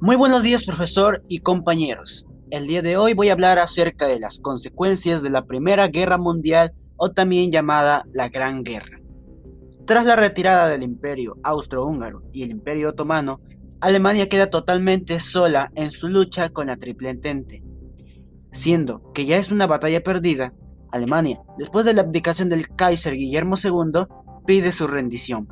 Muy buenos días profesor y compañeros. El día de hoy voy a hablar acerca de las consecuencias de la Primera Guerra Mundial o también llamada la Gran Guerra. Tras la retirada del Imperio Austrohúngaro y el Imperio Otomano, Alemania queda totalmente sola en su lucha con la Triple Entente. Siendo que ya es una batalla perdida, Alemania, después de la abdicación del Kaiser Guillermo II, pide su rendición.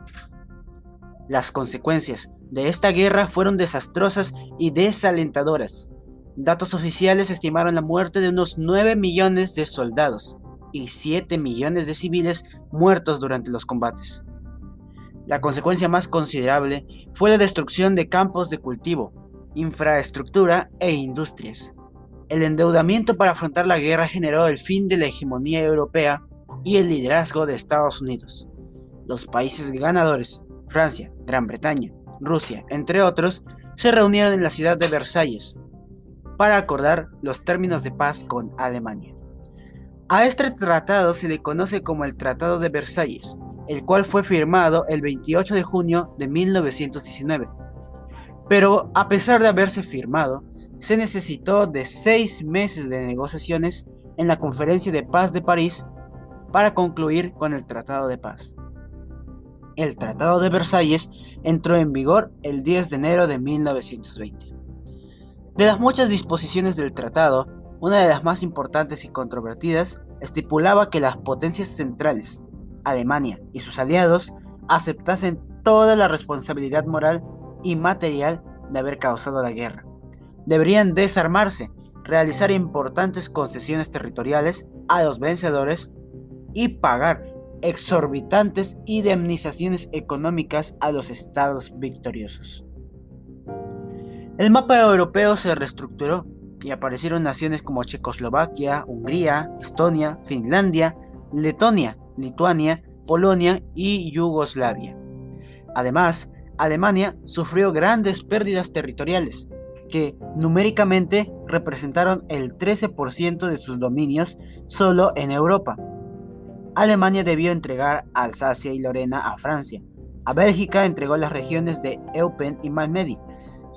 Las consecuencias de esta guerra fueron desastrosas y desalentadoras. Datos oficiales estimaron la muerte de unos 9 millones de soldados y 7 millones de civiles muertos durante los combates. La consecuencia más considerable fue la destrucción de campos de cultivo, infraestructura e industrias. El endeudamiento para afrontar la guerra generó el fin de la hegemonía europea y el liderazgo de Estados Unidos. Los países ganadores, Francia, Gran Bretaña, Rusia, entre otros, se reunieron en la ciudad de Versalles para acordar los términos de paz con Alemania. A este tratado se le conoce como el Tratado de Versalles, el cual fue firmado el 28 de junio de 1919. Pero a pesar de haberse firmado, se necesitó de seis meses de negociaciones en la Conferencia de Paz de París para concluir con el Tratado de Paz. El Tratado de Versalles entró en vigor el 10 de enero de 1920. De las muchas disposiciones del tratado, una de las más importantes y controvertidas estipulaba que las potencias centrales, Alemania y sus aliados, aceptasen toda la responsabilidad moral y material de haber causado la guerra. Deberían desarmarse, realizar importantes concesiones territoriales a los vencedores y pagar exorbitantes indemnizaciones económicas a los estados victoriosos. El mapa europeo se reestructuró y aparecieron naciones como Checoslovaquia, Hungría, Estonia, Finlandia, Letonia, Lituania, Polonia y Yugoslavia. Además, Alemania sufrió grandes pérdidas territoriales, que numéricamente representaron el 13% de sus dominios solo en Europa, Alemania debió entregar Alsacia y Lorena a Francia. A Bélgica entregó las regiones de Eupen y Malmedy.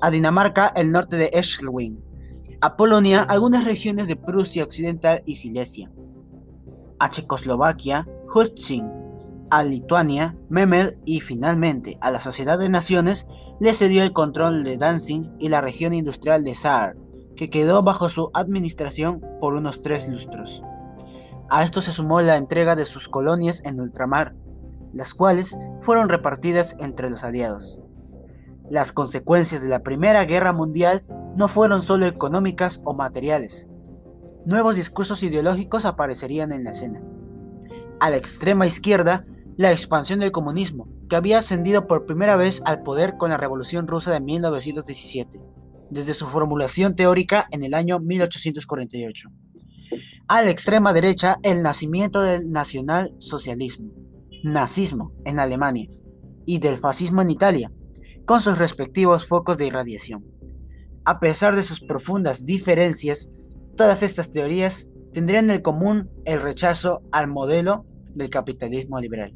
A Dinamarca el norte de Schleswig. A Polonia algunas regiones de Prusia Occidental y Silesia. A Checoslovaquia Hustzin. A Lituania Memel y finalmente a la Sociedad de Naciones le cedió el control de Danzig y la región industrial de Saar, que quedó bajo su administración por unos tres lustros. A esto se sumó la entrega de sus colonias en ultramar, las cuales fueron repartidas entre los aliados. Las consecuencias de la Primera Guerra Mundial no fueron solo económicas o materiales. Nuevos discursos ideológicos aparecerían en la escena. A la extrema izquierda, la expansión del comunismo, que había ascendido por primera vez al poder con la Revolución Rusa de 1917, desde su formulación teórica en el año 1848 a la extrema derecha el nacimiento del nacionalsocialismo, nazismo en Alemania y del fascismo en Italia, con sus respectivos focos de irradiación. A pesar de sus profundas diferencias, todas estas teorías tendrían en común el rechazo al modelo del capitalismo liberal.